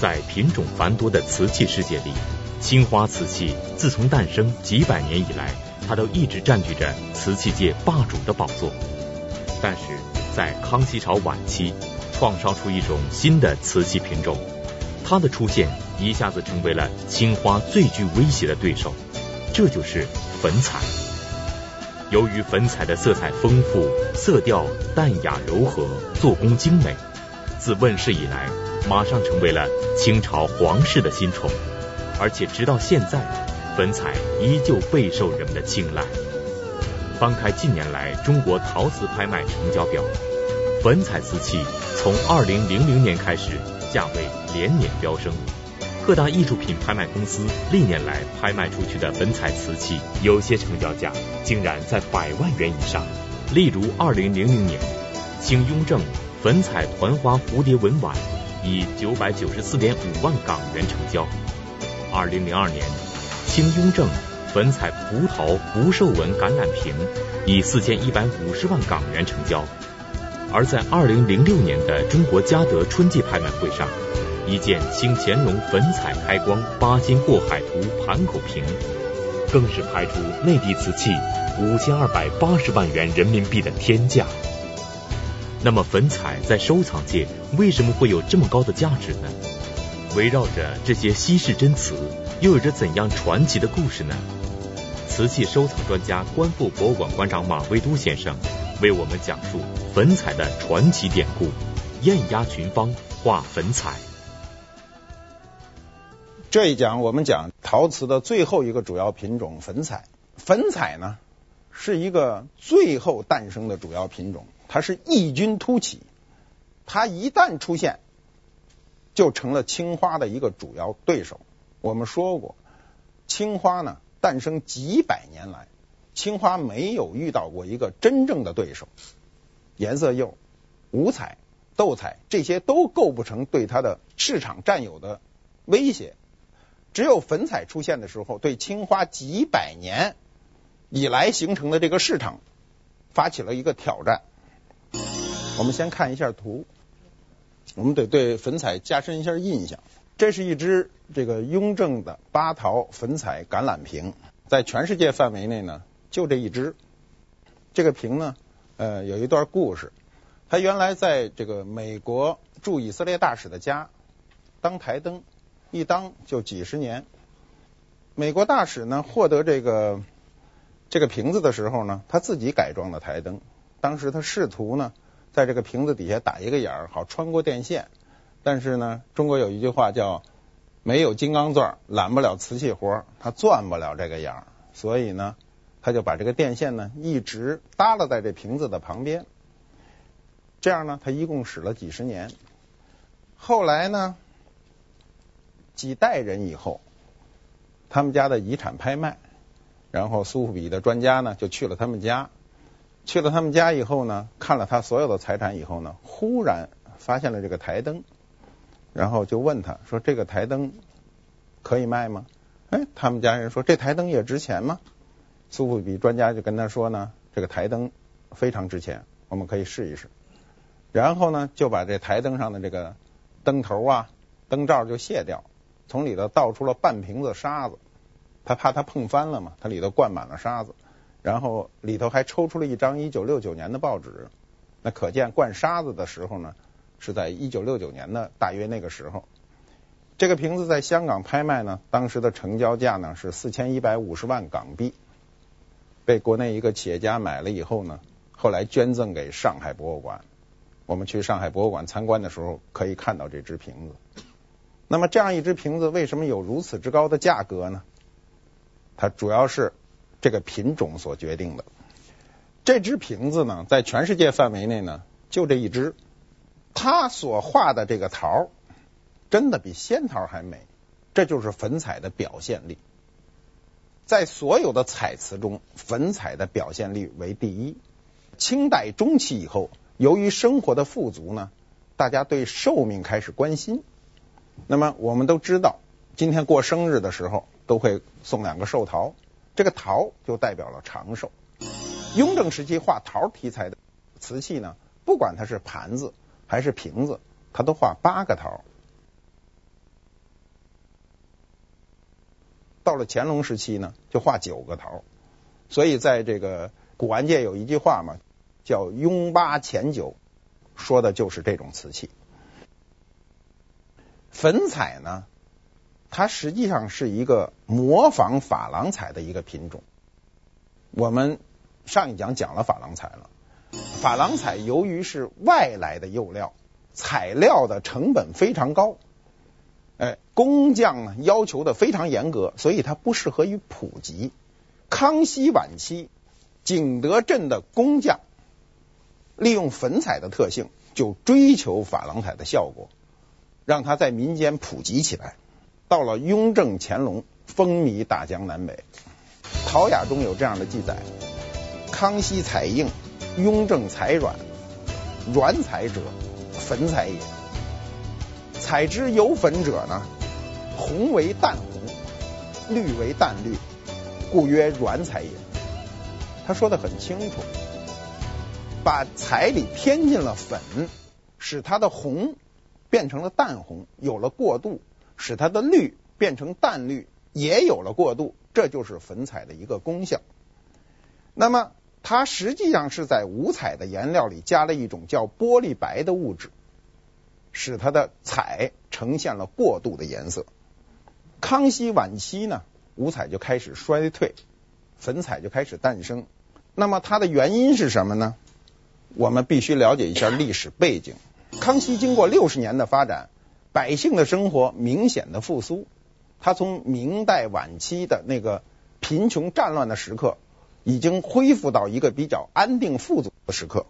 在品种繁多的瓷器世界里，青花瓷器自从诞生几百年以来，它都一直占据着瓷器界霸主的宝座。但是在康熙朝晚期，创烧出一种新的瓷器品种，它的出现一下子成为了青花最具威胁的对手，这就是粉彩。由于粉彩的色彩丰富、色调淡雅柔和、做工精美，自问世以来，马上成为了清朝皇室的新宠，而且直到现在，粉彩依旧备受人们的青睐。翻开近年来中国陶瓷拍卖成交表，粉彩瓷器从二零零零年开始，价位连年飙升。各大艺术品拍卖公司历年来拍卖出去的粉彩瓷器，有些成交价竟然在百万元以上。例如，二零零零年，清雍正粉彩团花蝴蝶纹碗以九百九十四点五万港元成交；二零零二年，清雍正粉彩葡萄不锈纹橄榄瓶以四千一百五十万港元成交；而在二零零六年的中国嘉德春季拍卖会上，一件清乾隆粉彩开光八仙过海图盘口瓶，更是拍出内地瓷器五千二百八十万元人民币的天价。那么粉彩在收藏界为什么会有这么高的价值呢？围绕着这些稀世珍瓷，又有着怎样传奇的故事呢？瓷器收藏专家、观复博物馆馆长马未都先生为我们讲述粉彩的传奇典故：艳压群芳画粉彩。这一讲我们讲陶瓷的最后一个主要品种粉彩。粉彩呢是一个最后诞生的主要品种，它是异军突起，它一旦出现就成了青花的一个主要对手。我们说过，青花呢诞生几百年来，青花没有遇到过一个真正的对手，颜色釉、五彩、斗彩这些都构不成对它的市场占有的威胁。只有粉彩出现的时候，对青花几百年以来形成的这个市场发起了一个挑战。我们先看一下图，我们得对粉彩加深一下印象。这是一只这个雍正的八桃粉彩橄榄瓶，在全世界范围内呢，就这一只。这个瓶呢，呃，有一段故事。它原来在这个美国驻以色列大使的家当台灯。一当就几十年。美国大使呢，获得这个这个瓶子的时候呢，他自己改装的台灯。当时他试图呢，在这个瓶子底下打一个眼儿，好穿过电线。但是呢，中国有一句话叫“没有金刚钻，揽不了瓷器活”，他钻不了这个眼儿。所以呢，他就把这个电线呢，一直耷拉在这瓶子的旁边。这样呢，他一共使了几十年。后来呢，几代人以后，他们家的遗产拍卖，然后苏富比的专家呢就去了他们家，去了他们家以后呢，看了他所有的财产以后呢，忽然发现了这个台灯，然后就问他说：“这个台灯可以卖吗？”哎，他们家人说：“这台灯也值钱吗？”苏富比专家就跟他说呢：“这个台灯非常值钱，我们可以试一试。”然后呢，就把这台灯上的这个灯头啊、灯罩就卸掉。从里头倒出了半瓶子沙子，他怕他碰翻了嘛，他里头灌满了沙子，然后里头还抽出了一张一九六九年的报纸，那可见灌沙子的时候呢，是在一九六九年的大约那个时候。这个瓶子在香港拍卖呢，当时的成交价呢是四千一百五十万港币，被国内一个企业家买了以后呢，后来捐赠给上海博物馆。我们去上海博物馆参观的时候，可以看到这只瓶子。那么这样一只瓶子为什么有如此之高的价格呢？它主要是这个品种所决定的。这只瓶子呢，在全世界范围内呢，就这一只。它所画的这个桃，真的比仙桃还美。这就是粉彩的表现力。在所有的彩瓷中，粉彩的表现力为第一。清代中期以后，由于生活的富足呢，大家对寿命开始关心。那么我们都知道，今天过生日的时候都会送两个寿桃，这个桃就代表了长寿。雍正时期画桃题材的瓷器呢，不管它是盘子还是瓶子，它都画八个桃。到了乾隆时期呢，就画九个桃。所以在这个古玩界有一句话嘛，叫“雍八乾九”，说的就是这种瓷器。粉彩呢，它实际上是一个模仿珐琅彩的一个品种。我们上一讲讲了珐琅彩了，珐琅彩由于是外来的釉料，材料的成本非常高，哎，工匠呢要求的非常严格，所以它不适合于普及。康熙晚期，景德镇的工匠利用粉彩的特性，就追求珐琅彩的效果，让它在民间普及起来。到了雍正、乾隆，风靡大江南北。《陶雅》中有这样的记载：康熙彩硬，雍正彩软，软彩者，粉彩也。彩之有粉者呢，红为淡红，绿为淡绿，故曰软彩也。他说的很清楚，把彩里添进了粉，使它的红变成了淡红，有了过渡；使它的绿变成淡绿，也有了过渡。这就是粉彩的一个功效。那么，它实际上是在五彩的颜料里加了一种叫玻璃白的物质，使它的彩呈现了过渡的颜色。康熙晚期呢，五彩就开始衰退，粉彩就开始诞生。那么它的原因是什么呢？我们必须了解一下历史背景。康熙经过六十年的发展，百姓的生活明显的复苏。他从明代晚期的那个贫穷战乱的时刻，已经恢复到一个比较安定富足的时刻。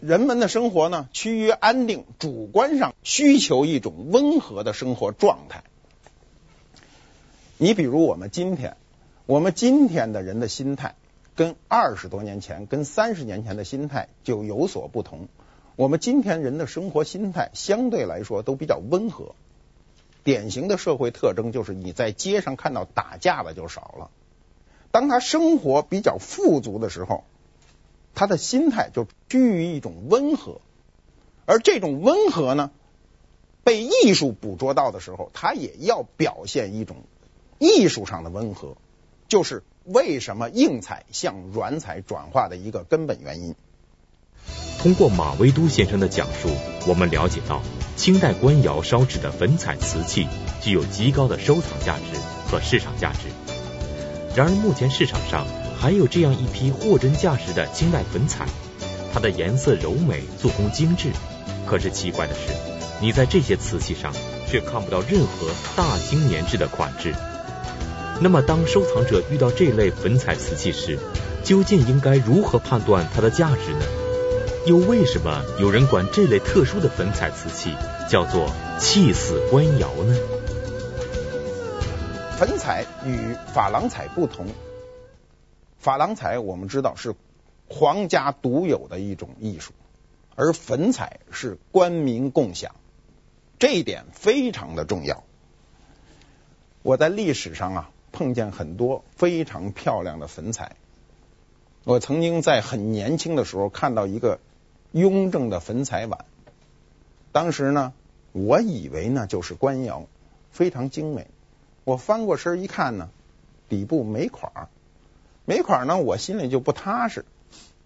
人们的生活呢，趋于安定，主观上需求一种温和的生活状态。你比如我们今天，我们今天的人的心态，跟二十多年前、跟三十年前的心态就有所不同。我们今天人的生活心态相对来说都比较温和。典型的社会特征就是你在街上看到打架的就少了。当他生活比较富足的时候，他的心态就趋于一种温和，而这种温和呢，被艺术捕捉到的时候，他也要表现一种艺术上的温和，就是为什么硬彩向软彩转化的一个根本原因。通过马未都先生的讲述，我们了解到。清代官窑烧制的粉彩瓷器具有极高的收藏价值和市场价值。然而，目前市场上还有这样一批货真价实的清代粉彩，它的颜色柔美，做工精致。可是奇怪的是，你在这些瓷器上却看不到任何大清年制的款式。那么，当收藏者遇到这类粉彩瓷器时，究竟应该如何判断它的价值呢？又为什么有人管这类特殊的粉彩瓷器叫做“气死官窑”呢？粉彩与珐琅彩不同，珐琅彩我们知道是皇家独有的一种艺术，而粉彩是官民共享，这一点非常的重要。我在历史上啊碰见很多非常漂亮的粉彩，我曾经在很年轻的时候看到一个。雍正的粉彩碗，当时呢，我以为呢就是官窑，非常精美。我翻过身一看呢，底部没款，没款呢，我心里就不踏实。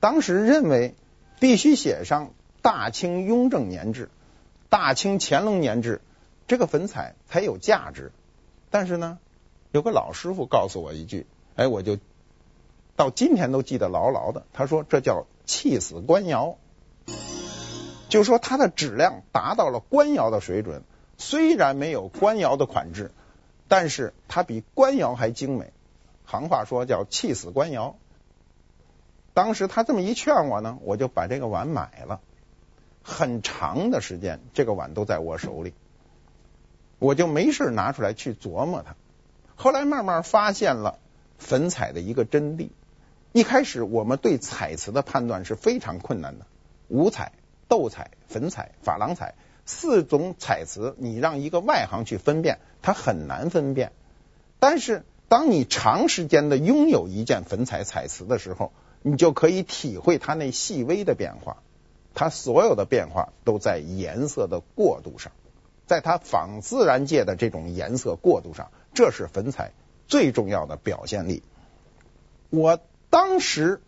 当时认为必须写上大清雍正年制、大清乾隆年制，这个粉彩才有价值。但是呢，有个老师傅告诉我一句，哎，我就到今天都记得牢牢的。他说这叫气死官窑。就说它的质量达到了官窑的水准，虽然没有官窑的款制，但是它比官窑还精美。行话说叫气死官窑。当时他这么一劝我呢，我就把这个碗买了。很长的时间，这个碗都在我手里，我就没事拿出来去琢磨它。后来慢慢发现了粉彩的一个真谛。一开始我们对彩瓷的判断是非常困难的，五彩。斗彩、粉彩、珐琅彩四种彩瓷，你让一个外行去分辨，它很难分辨。但是，当你长时间的拥有一件粉彩彩瓷的时候，你就可以体会它那细微的变化。它所有的变化都在颜色的过渡上，在它仿自然界的这种颜色过渡上，这是粉彩最重要的表现力。我当时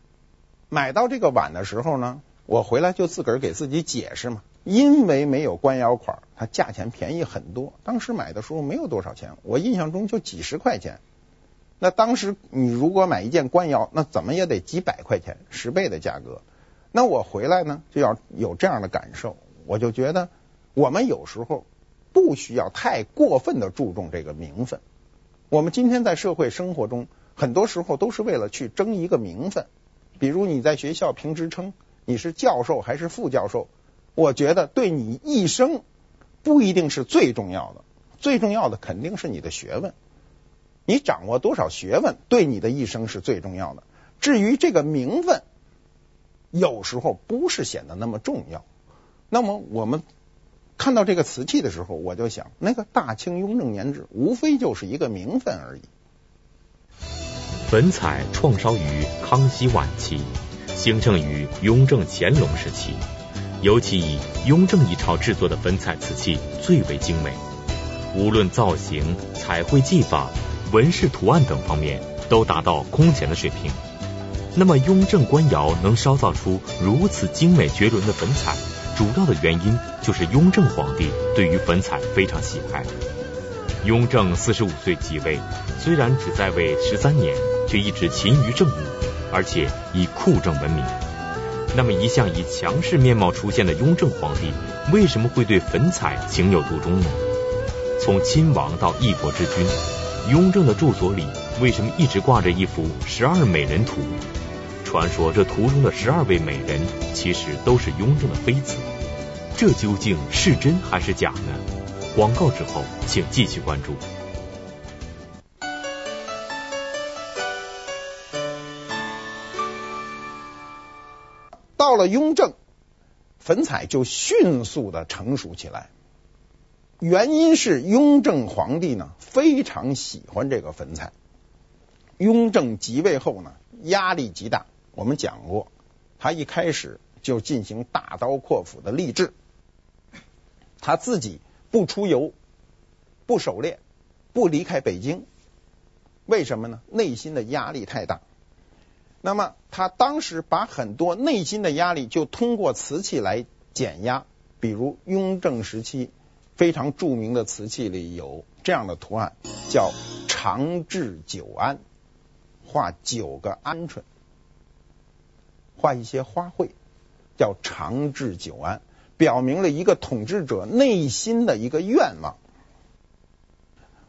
买到这个碗的时候呢，我回来就自个儿给自己解释嘛，因为没有官窑款，它价钱便宜很多。当时买的时候没有多少钱，我印象中就几十块钱。那当时你如果买一件官窑，那怎么也得几百块钱，十倍的价格。那我回来呢，就要有这样的感受，我就觉得我们有时候不需要太过分的注重这个名分。我们今天在社会生活中，很多时候都是为了去争一个名分。比如你在学校评职称，你是教授还是副教授，我觉得对你一生不一定是最重要的，最重要的肯定是你的学问。你掌握多少学问，对你的一生是最重要的。至于这个名分，有时候不是显得那么重要。那么我们看到这个瓷器的时候，我就想，那个大清雍正年制，无非就是一个名分而已。粉彩创烧于康熙晚期，兴盛于雍正、乾隆时期，尤其以雍正一朝制作的粉彩瓷器最为精美，无论造型、彩绘技法。纹饰图案等方面都达到空前的水平。那么雍正官窑能烧造出如此精美绝伦的粉彩，主要的原因就是雍正皇帝对于粉彩非常喜爱。雍正四十五岁即位，虽然只在位十三年，却一直勤于政务，而且以酷政闻名。那么一向以强势面貌出现的雍正皇帝，为什么会对粉彩情有独钟呢？从亲王到一国之君。雍正的住所里为什么一直挂着一幅十二美人图？传说这图中的十二位美人其实都是雍正的妃子，这究竟是真还是假呢？广告之后，请继续关注。到了雍正，粉彩就迅速的成熟起来。原因是雍正皇帝呢，非常喜欢这个粉彩。雍正即位后呢，压力极大。我们讲过，他一开始就进行大刀阔斧的励治，他自己不出游，不狩猎，不离开北京。为什么呢？内心的压力太大。那么他当时把很多内心的压力就通过瓷器来减压，比如雍正时期。非常著名的瓷器里有这样的图案，叫长治久安，画九个鹌鹑，画一些花卉，叫长治久安，表明了一个统治者内心的一个愿望。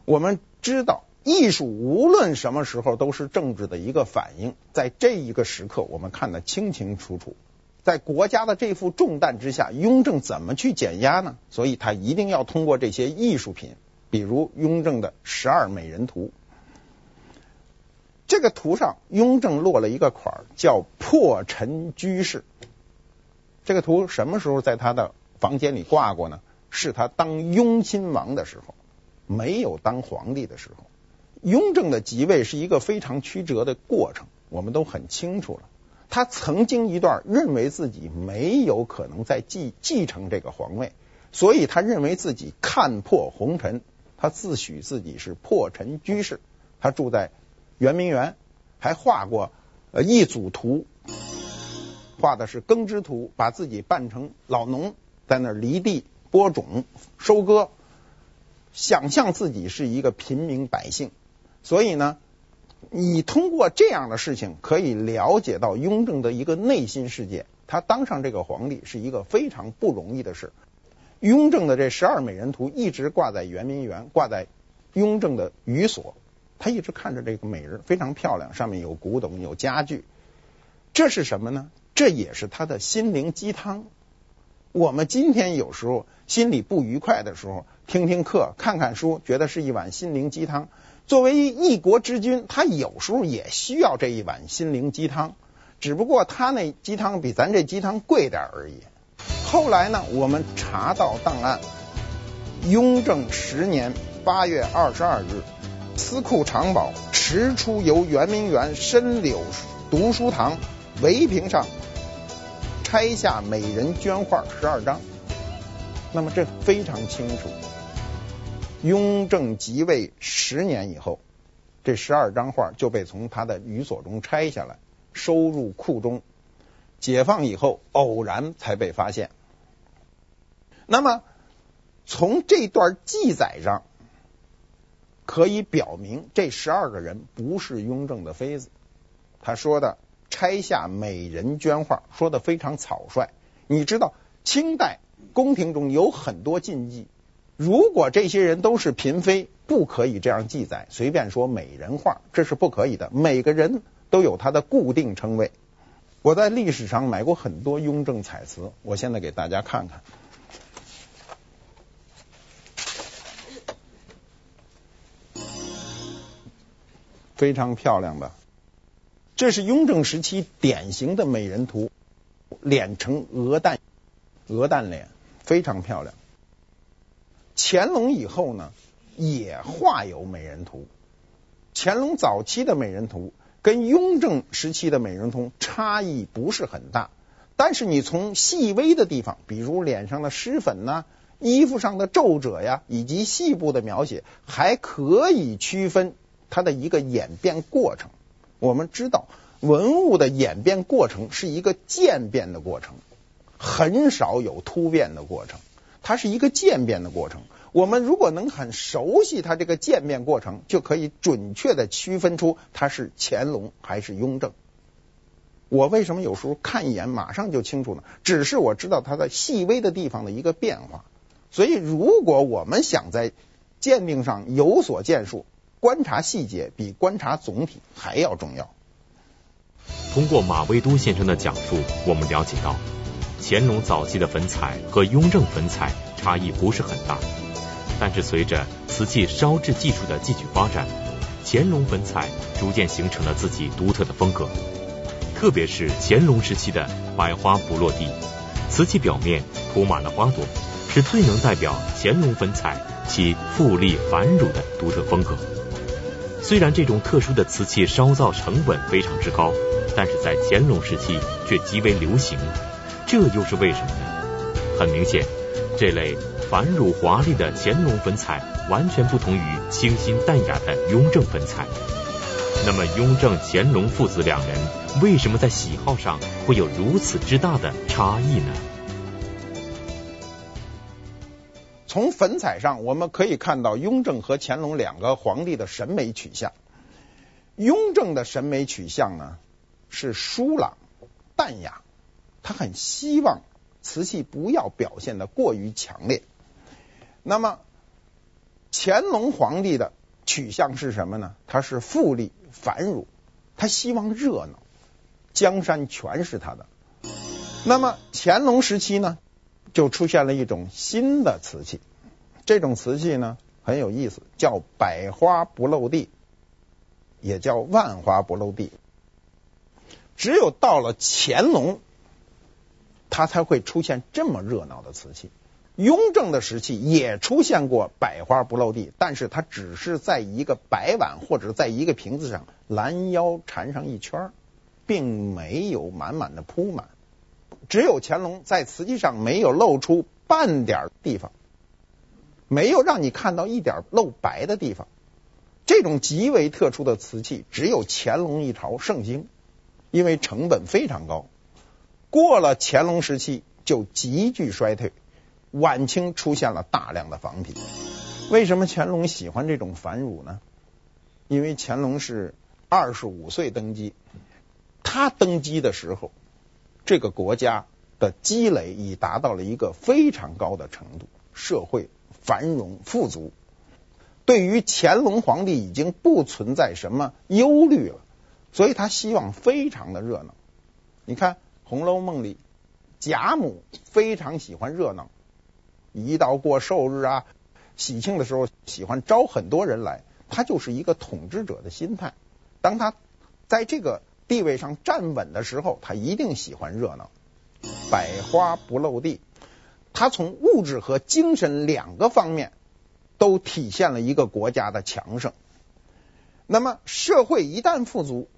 我们知道，艺术无论什么时候都是政治的一个反应，在这一个时刻，我们看得清清楚楚。在国家的这副重担之下，雍正怎么去减压呢？所以他一定要通过这些艺术品，比如雍正的十二美人图。这个图上，雍正落了一个款儿，叫破尘居士。这个图什么时候在他的房间里挂过呢？是他当雍亲王的时候，没有当皇帝的时候。雍正的即位是一个非常曲折的过程，我们都很清楚了。他曾经一段认为自己没有可能再继继承这个皇位，所以他认为自己看破红尘，他自诩自己是破尘居士。他住在圆明园，还画过呃一组图，画的是耕织图，把自己扮成老农，在那犁地、播种、收割，想象自己是一个平民百姓。所以呢。你通过这样的事情可以了解到雍正的一个内心世界。他当上这个皇帝是一个非常不容易的事。雍正的这十二美人图一直挂在圆明园，挂在雍正的寓所。他一直看着这个美人非常漂亮，上面有古董，有家具。这是什么呢？这也是他的心灵鸡汤。我们今天有时候心里不愉快的时候，听听课，看看书，觉得是一碗心灵鸡汤。作为一国之君，他有时候也需要这一碗心灵鸡汤，只不过他那鸡汤比咱这鸡汤贵点而已。后来呢，我们查到档案，雍正十年八月二十二日，司库长宝持出由圆明园深柳读书堂围屏上拆下美人绢画十二张。那么这非常清楚。雍正即位十年以后，这十二张画就被从他的寓所中拆下来，收入库中。解放以后，偶然才被发现。那么，从这段记载上，可以表明这十二个人不是雍正的妃子。他说的“拆下美人绢画”，说的非常草率。你知道，清代宫廷中有很多禁忌，如果这些人都是嫔妃，不可以这样记载，随便说美人画，这是不可以的。每个人都有他的固定称谓。我在历史上买过很多雍正彩瓷，我现在给大家看看，非常漂亮的。这是雍正时期典型的美人图，脸呈鹅蛋，鹅蛋脸，非常漂亮。乾隆以后呢，也画有美人图。乾隆早期的美人图。跟雍正时期的美人图差异不是很大，但是你从细微的地方，比如脸上的湿粉呐、衣服上的皱褶呀，以及细部的描写，还可以区分它的一个演变过程。我们知道，文物的演变过程是一个渐变的过程，很少有突变的过程，它是一个渐变的过程。我们如果能很熟悉它这个渐变过程，就可以准确的区分出它是乾隆还是雍正。我为什么有时候看一眼马上就清楚呢？只是我知道它在细微的地方的一个变化。所以，如果我们想在鉴定上有所建树，观察细节比观察总体还要重要。通过马未都先生的讲述，我们了解到乾隆早期的粉彩和雍正粉彩差异不是很大。但是随着瓷器烧制技术的继续发展，乾隆粉彩逐渐形成了自己独特的风格。特别是乾隆时期的百花不落地，瓷器表面铺满了花朵，是最能代表乾隆粉彩其富丽繁縟的独特风格。虽然这种特殊的瓷器烧造成本非常之高，但是在乾隆时期却极为流行。这又是为什么呢？很明显，这类。繁缛华丽的乾隆粉彩完全不同于清新淡雅的雍正粉彩。那么，雍正、乾隆父子两人为什么在喜好上会有如此之大的差异呢？从粉彩上我们可以看到雍正和乾隆两个皇帝的审美取向。雍正的审美取向呢是疏朗淡雅，他很希望瓷器不要表现得过于强烈。那么，乾隆皇帝的取向是什么呢？他是富丽繁縟，他希望热闹，江山全是他的。那么乾隆时期呢，就出现了一种新的瓷器，这种瓷器呢很有意思，叫百花不露地，也叫万花不露地。只有到了乾隆，它才会出现这么热闹的瓷器。雍正的时期也出现过百花不露地，但是它只是在一个白碗或者在一个瓶子上拦腰缠上一圈，并没有满满的铺满。只有乾隆在瓷器上没有露出半点地方，没有让你看到一点露白的地方。这种极为特殊的瓷器只有乾隆一朝盛行，因为成本非常高。过了乾隆时期就急剧衰退。晚清出现了大量的仿品，为什么乾隆喜欢这种繁縟呢？因为乾隆是二十五岁登基，他登基的时候，这个国家的积累已达到了一个非常高的程度，社会繁荣富足，对于乾隆皇帝已经不存在什么忧虑了，所以他希望非常的热闹。你看《红楼梦》里，贾母非常喜欢热闹。一到过寿日啊、喜庆的时候，喜欢招很多人来，他就是一个统治者的心态。当他在这个地位上站稳的时候，他一定喜欢热闹。百花不露地，他从物质和精神两个方面都体现了一个国家的强盛。那么，社会一旦富足，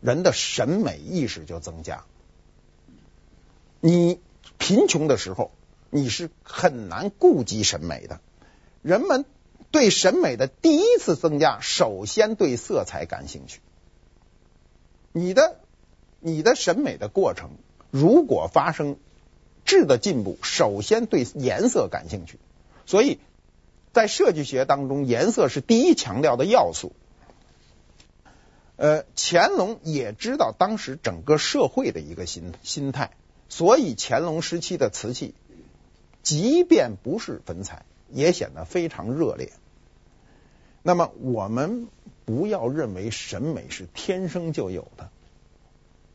人的审美意识就增加。你贫穷的时候，你是很难顾及审美的。人们对审美的第一次增加，首先对色彩感兴趣。你的你的审美的过程，如果发生质的进步，首先对颜色感兴趣。所以在设计学当中，颜色是第一强调的要素。呃，乾隆也知道当时整个社会的一个心心态，所以乾隆时期的瓷器，即便不是粉彩，也显得非常热烈。那么我们不要认为审美是天生就有的。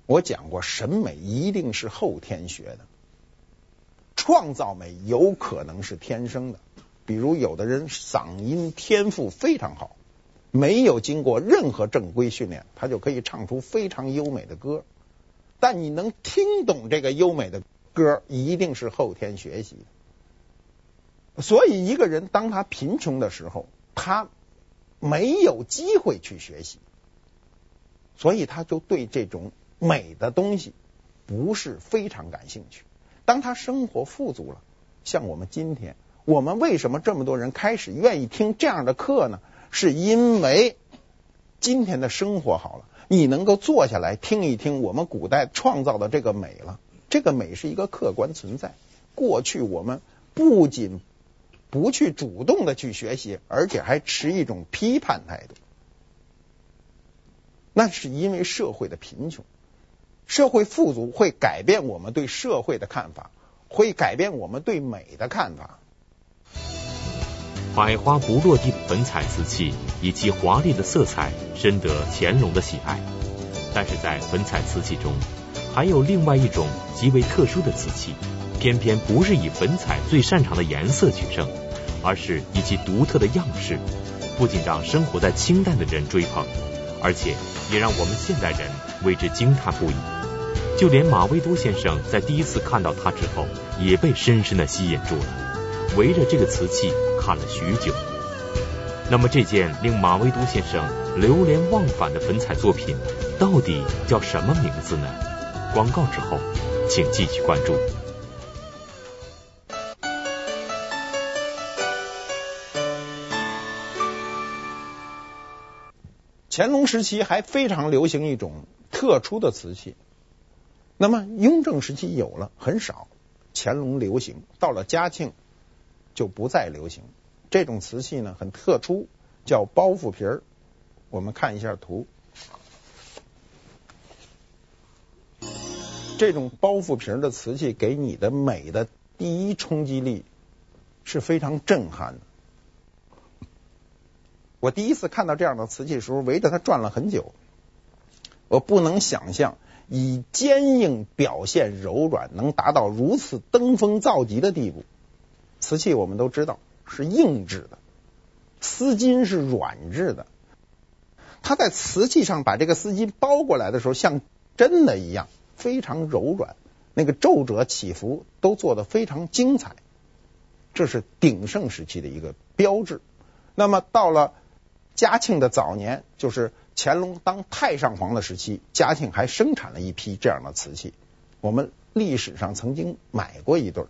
我讲过，审美一定是后天学的，创造美有可能是天生的。比如有的人嗓音天赋非常好。没有经过任何正规训练，他就可以唱出非常优美的歌。但你能听懂这个优美的歌，一定是后天学习。所以，一个人当他贫穷的时候，他没有机会去学习，所以他就对这种美的东西不是非常感兴趣。当他生活富足了，像我们今天，我们为什么这么多人开始愿意听这样的课呢？是因为今天的生活好了，你能够坐下来听一听我们古代创造的这个美了。这个美是一个客观存在。过去我们不仅不去主动的去学习，而且还持一种批判态度。那是因为社会的贫穷，社会富足会改变我们对社会的看法，会改变我们对美的看法。百花不落地的粉彩瓷器以其华丽的色彩深得乾隆的喜爱，但是在粉彩瓷器中，还有另外一种极为特殊的瓷器，偏偏不是以粉彩最擅长的颜色取胜，而是以其独特的样式，不仅让生活在清代的人追捧，而且也让我们现代人为之惊叹不已。就连马未都先生在第一次看到它之后，也被深深的吸引住了，围着这个瓷器。看了许久，那么这件令马未都先生流连忘返的粉彩作品，到底叫什么名字呢？广告之后，请继续关注。乾隆时期还非常流行一种特殊的瓷器，那么雍正时期有了很少，乾隆流行，到了嘉庆就不再流行。这种瓷器呢，很特殊，叫包袱皮儿。我们看一下图，这种包袱皮儿的瓷器给你的美的第一冲击力是非常震撼的。我第一次看到这样的瓷器的时候，围着它转了很久。我不能想象以坚硬表现柔软，能达到如此登峰造极的地步。瓷器我们都知道。是硬质的，丝巾是软质的。它在瓷器上把这个丝巾包过来的时候，像真的一样，非常柔软。那个皱褶起伏都做得非常精彩，这是鼎盛时期的一个标志。那么到了嘉庆的早年，就是乾隆当太上皇的时期，嘉庆还生产了一批这样的瓷器。我们历史上曾经买过一对。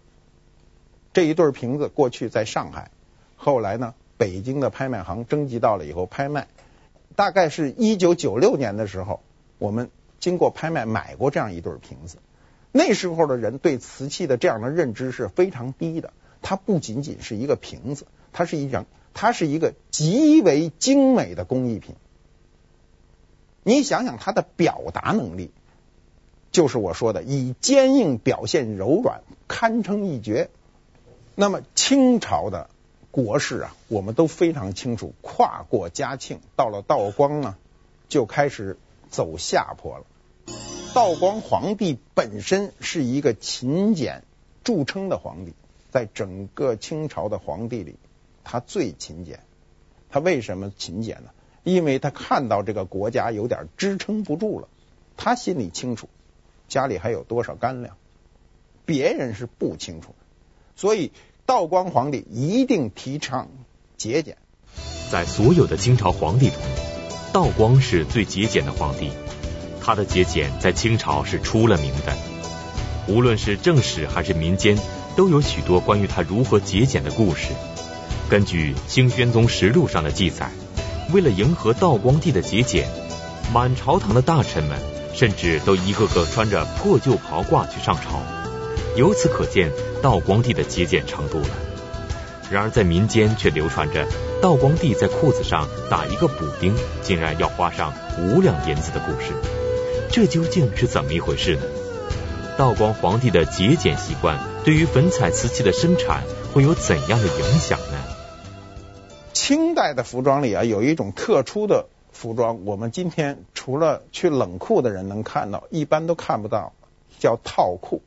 这一对瓶子过去在上海，后来呢，北京的拍卖行征集到了以后拍卖，大概是一九九六年的时候，我们经过拍卖买过这样一对瓶子。那时候的人对瓷器的这样的认知是非常低的，它不仅仅是一个瓶子，它是一张，它是一个极为精美的工艺品。你想想它的表达能力，就是我说的以坚硬表现柔软，堪称一绝。那么清朝的国势啊，我们都非常清楚。跨过嘉庆，到了道光呢，就开始走下坡了。道光皇帝本身是一个勤俭著称的皇帝，在整个清朝的皇帝里，他最勤俭。他为什么勤俭呢？因为他看到这个国家有点支撑不住了，他心里清楚，家里还有多少干粮，别人是不清楚的。所以，道光皇帝一定提倡节俭。在所有的清朝皇帝中，道光是最节俭的皇帝。他的节俭在清朝是出了名的，无论是正史还是民间，都有许多关于他如何节俭的故事。根据《清宣宗实录》上的记载，为了迎合道光帝的节俭，满朝堂的大臣们甚至都一个个穿着破旧袍褂去上朝。由此可见道光帝的节俭程度了。然而在民间却流传着道光帝在裤子上打一个补丁，竟然要花上五两银子的故事。这究竟是怎么一回事呢？道光皇帝的节俭习惯对于粉彩瓷器的生产会有怎样的影响呢？清代的服装里啊，有一种特殊的服装，我们今天除了去冷库的人能看到，一般都看不到，叫套裤，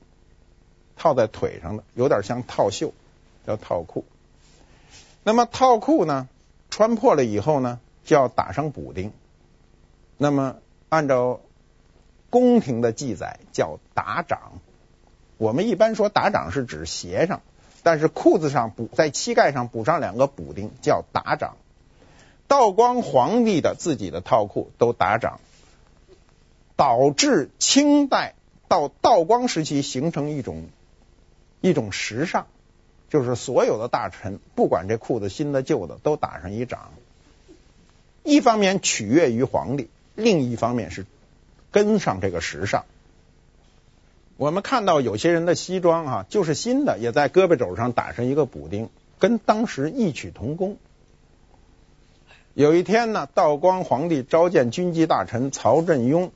套在腿上的，有点像套袖，叫套裤。那么套裤呢，穿破了以后呢，就要打上补丁。那么按照宫廷的记载叫打掌，我们一般说打掌是指鞋上，但是裤子上补在膝盖上补上两个补丁叫打掌。道光皇帝的自己的套裤都打掌，导致清代到道光时期形成一种一种时尚，就是所有的大臣不管这裤子新的旧的都打上一掌，一方面取悦于皇帝，另一方面是。跟上这个时尚，我们看到有些人的西装啊，就是新的，也在胳膊肘上打上一个补丁，跟当时异曲同工。有一天呢，道光皇帝召见军机大臣曹振庸，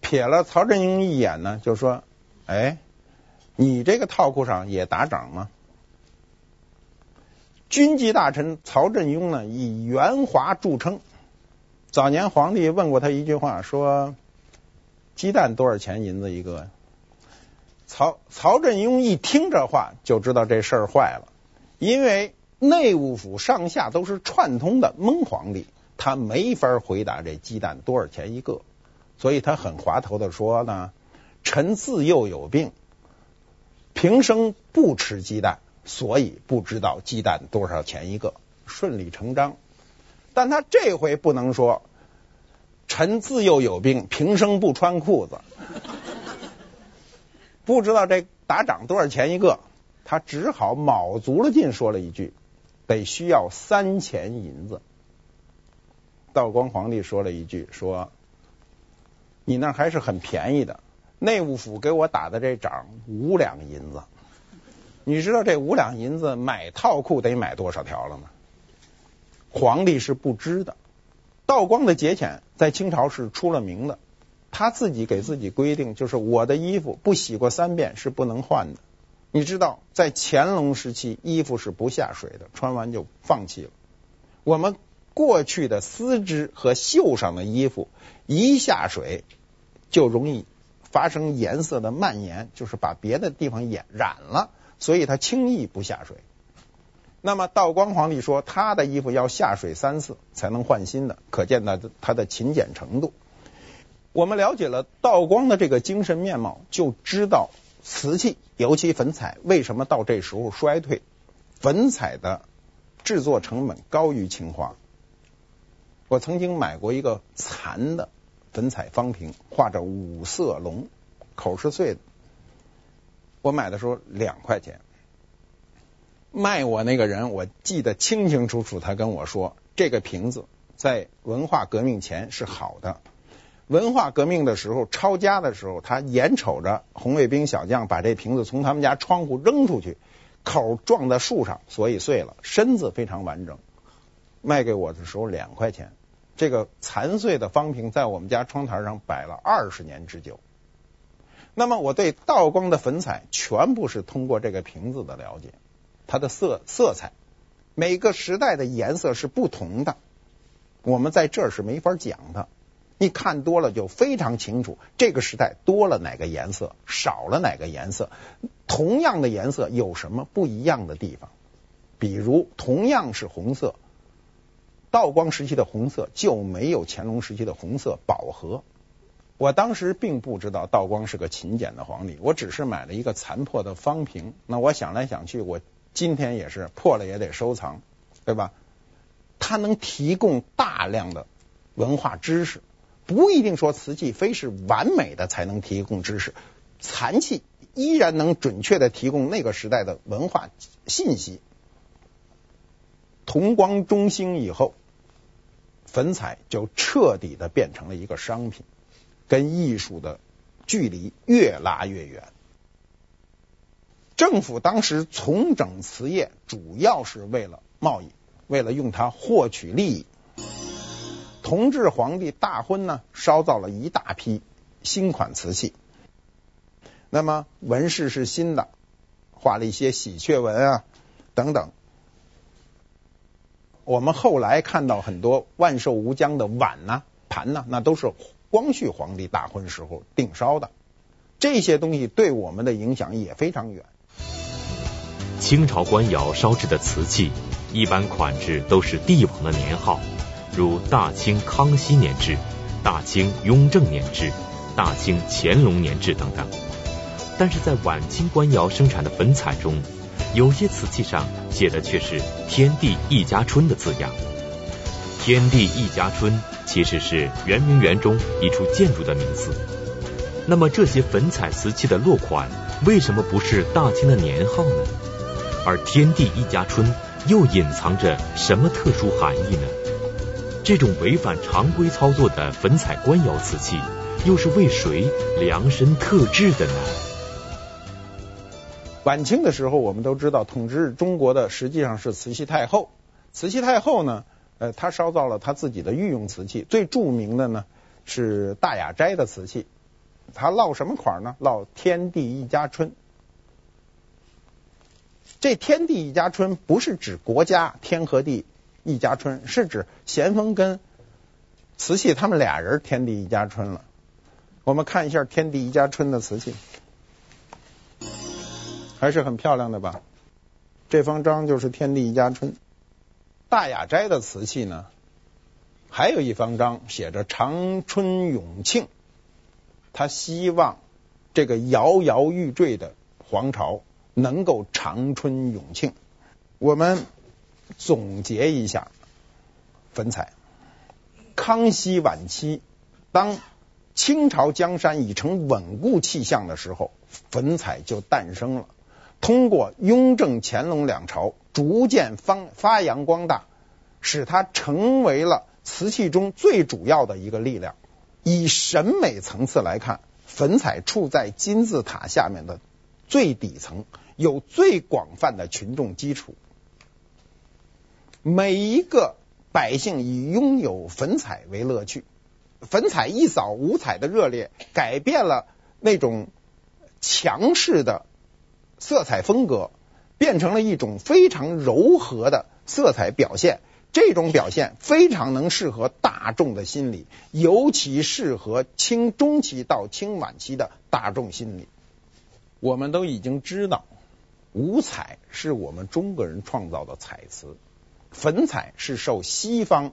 瞥了曹振庸一眼呢，就说：“哎，你这个套裤上也打掌吗？”军机大臣曹振庸呢，以圆滑著称。早年皇帝问过他一句话，说：“鸡蛋多少钱银子一个？”曹曹振庸一听这话，就知道这事儿坏了，因为内务府上下都是串通的蒙皇帝，他没法回答这鸡蛋多少钱一个，所以他很滑头的说呢：“臣自幼有病，平生不吃鸡蛋，所以不知道鸡蛋多少钱一个。”顺理成章。但他这回不能说，臣自幼有病，平生不穿裤子，不知道这打掌多少钱一个，他只好卯足了劲说了一句，得需要三钱银子。道光皇帝说了一句，说你那还是很便宜的，内务府给我打的这掌五两银子，你知道这五两银子买套裤得买多少条了吗？皇帝是不知的，道光的节俭在清朝是出了名的。他自己给自己规定，就是我的衣服不洗过三遍是不能换的。你知道，在乾隆时期，衣服是不下水的，穿完就放弃了。我们过去的丝织和绣上的衣服一下水就容易发生颜色的蔓延，就是把别的地方染染了，所以它轻易不下水。那么道光皇帝说，他的衣服要下水三次才能换新的，可见呢他的勤俭程度。我们了解了道光的这个精神面貌，就知道瓷器，尤其粉彩，为什么到这时候衰退？粉彩的制作成本高于青花。我曾经买过一个残的粉彩方瓶，画着五色龙，口是碎的。我买的时候两块钱。卖我那个人，我记得清清楚楚，他跟我说，这个瓶子在文化革命前是好的，文化革命的时候抄家的时候，他眼瞅着红卫兵小将把这瓶子从他们家窗户扔出去，口撞在树上，所以碎了，身子非常完整。卖给我的时候两块钱，这个残碎的方瓶在我们家窗台上摆了二十年之久。那么我对道光的粉彩全部是通过这个瓶子的了解。它的色色彩，每个时代的颜色是不同的，我们在这儿是没法讲的。你看多了就非常清楚，这个时代多了哪个颜色，少了哪个颜色。同样的颜色有什么不一样的地方？比如同样是红色，道光时期的红色就没有乾隆时期的红色饱和。我当时并不知道道光是个勤俭的皇帝，我只是买了一个残破的方瓶。那我想来想去，我。今天也是破了也得收藏，对吧？它能提供大量的文化知识，不一定说瓷器非是完美的才能提供知识，残器依然能准确的提供那个时代的文化信息。同光中兴以后，粉彩就彻底的变成了一个商品，跟艺术的距离越拉越远。政府当时重整瓷业，主要是为了贸易，为了用它获取利益。同治皇帝大婚呢，烧造了一大批新款瓷器。那么纹饰是新的，画了一些喜鹊纹啊等等。我们后来看到很多万寿无疆的碗呐、盘呐、那都是光绪皇帝大婚时候定烧的。这些东西对我们的影响也非常远。清朝官窑烧制的瓷器，一般款制都是帝王的年号，如大清康熙年制、大清雍正年制、大清乾隆年制等等。但是在晚清官窑生产的粉彩中，有些瓷器上写的却是“天地一家春”的字样。天地一家春其实是圆明园中一处建筑的名字。那么这些粉彩瓷器的落款为什么不是大清的年号呢？而“天地一家春”又隐藏着什么特殊含义呢？这种违反常规操作的粉彩官窑瓷器，又是为谁量身特制的呢？晚清的时候，我们都知道统治中国的实际上是慈禧太后。慈禧太后呢，呃，她烧造了她自己的御用瓷器，最著名的呢是大雅斋的瓷器。她烙什么款呢？烙“天地一家春”。这“天地一家春”不是指国家天和地一家春，是指咸丰跟慈禧他们俩人天地一家春了。我们看一下“天地一家春”的瓷器。还是很漂亮的吧？这方章就是天地一家春。大雅斋的瓷器呢，还有一方章写着长春永庆，他希望这个摇摇欲坠的皇朝能够长春永庆。我们总结一下粉彩。康熙晚期，当清朝江山已成稳固气象的时候，粉彩就诞生了。通过雍正、乾隆两朝逐渐发发扬光大，使它成为了瓷器中最主要的一个力量。以审美层次来看，粉彩处在金字塔下面的最底层，有最广泛的群众基础。每一个百姓以拥有粉彩为乐趣，粉彩一扫五彩的热烈，改变了那种强势的。色彩风格变成了一种非常柔和的色彩表现，这种表现非常能适合大众的心理，尤其适合清中期到清晚期的大众心理。我们都已经知道，五彩是我们中国人创造的彩瓷，粉彩是受西方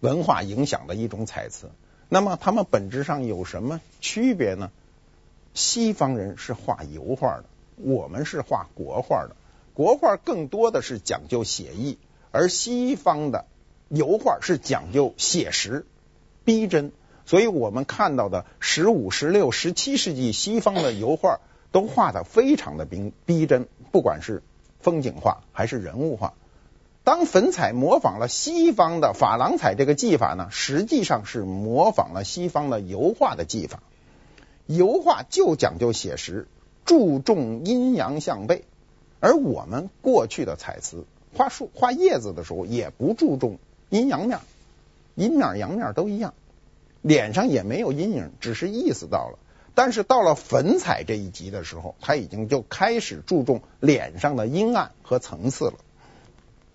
文化影响的一种彩瓷。那么它们本质上有什么区别呢？西方人是画油画的。我们是画国画的，国画更多的是讲究写意，而西方的油画是讲究写实、逼真。所以我们看到的十五、十六、十七世纪西方的油画都画得非常的逼逼真，不管是风景画还是人物画。当粉彩模仿了西方的珐琅彩这个技法呢，实际上是模仿了西方的油画的技法。油画就讲究写实。注重阴阳相背，而我们过去的彩瓷画树画叶子的时候也不注重阴阳面，阴面阳面都一样，脸上也没有阴影，只是意思到了。但是到了粉彩这一级的时候，他已经就开始注重脸上的阴暗和层次了，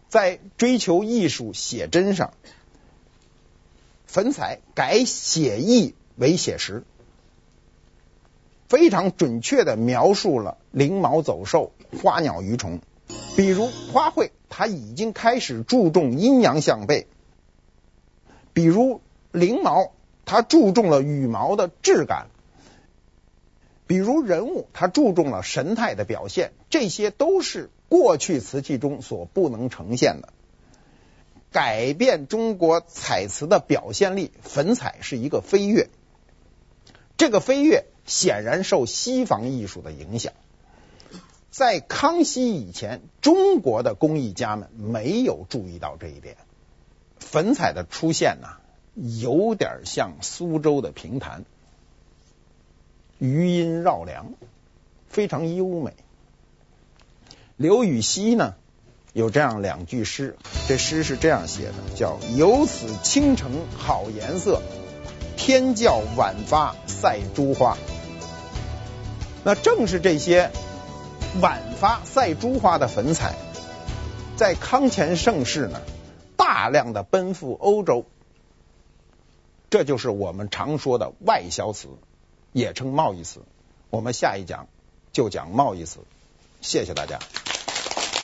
在追求艺术写真上，粉彩改写意为写实。非常准确地描述了灵毛走兽、花鸟鱼虫，比如花卉，它已经开始注重阴阳相背；比如灵毛，它注重了羽毛的质感；比如人物，它注重了神态的表现。这些都是过去瓷器中所不能呈现的。改变中国彩瓷的表现力，粉彩是一个飞跃。这个飞跃。显然受西方艺术的影响，在康熙以前，中国的工艺家们没有注意到这一点。粉彩的出现呢，有点像苏州的评弹，余音绕梁，非常优美。刘禹锡呢，有这样两句诗，这诗是这样写的，叫“有此倾城好颜色，天教晚发赛珠花”。那正是这些晚发赛珠花的粉彩，在康乾盛世呢，大量的奔赴欧洲，这就是我们常说的外销瓷，也称贸易瓷。我们下一讲就讲贸易瓷。谢谢大家。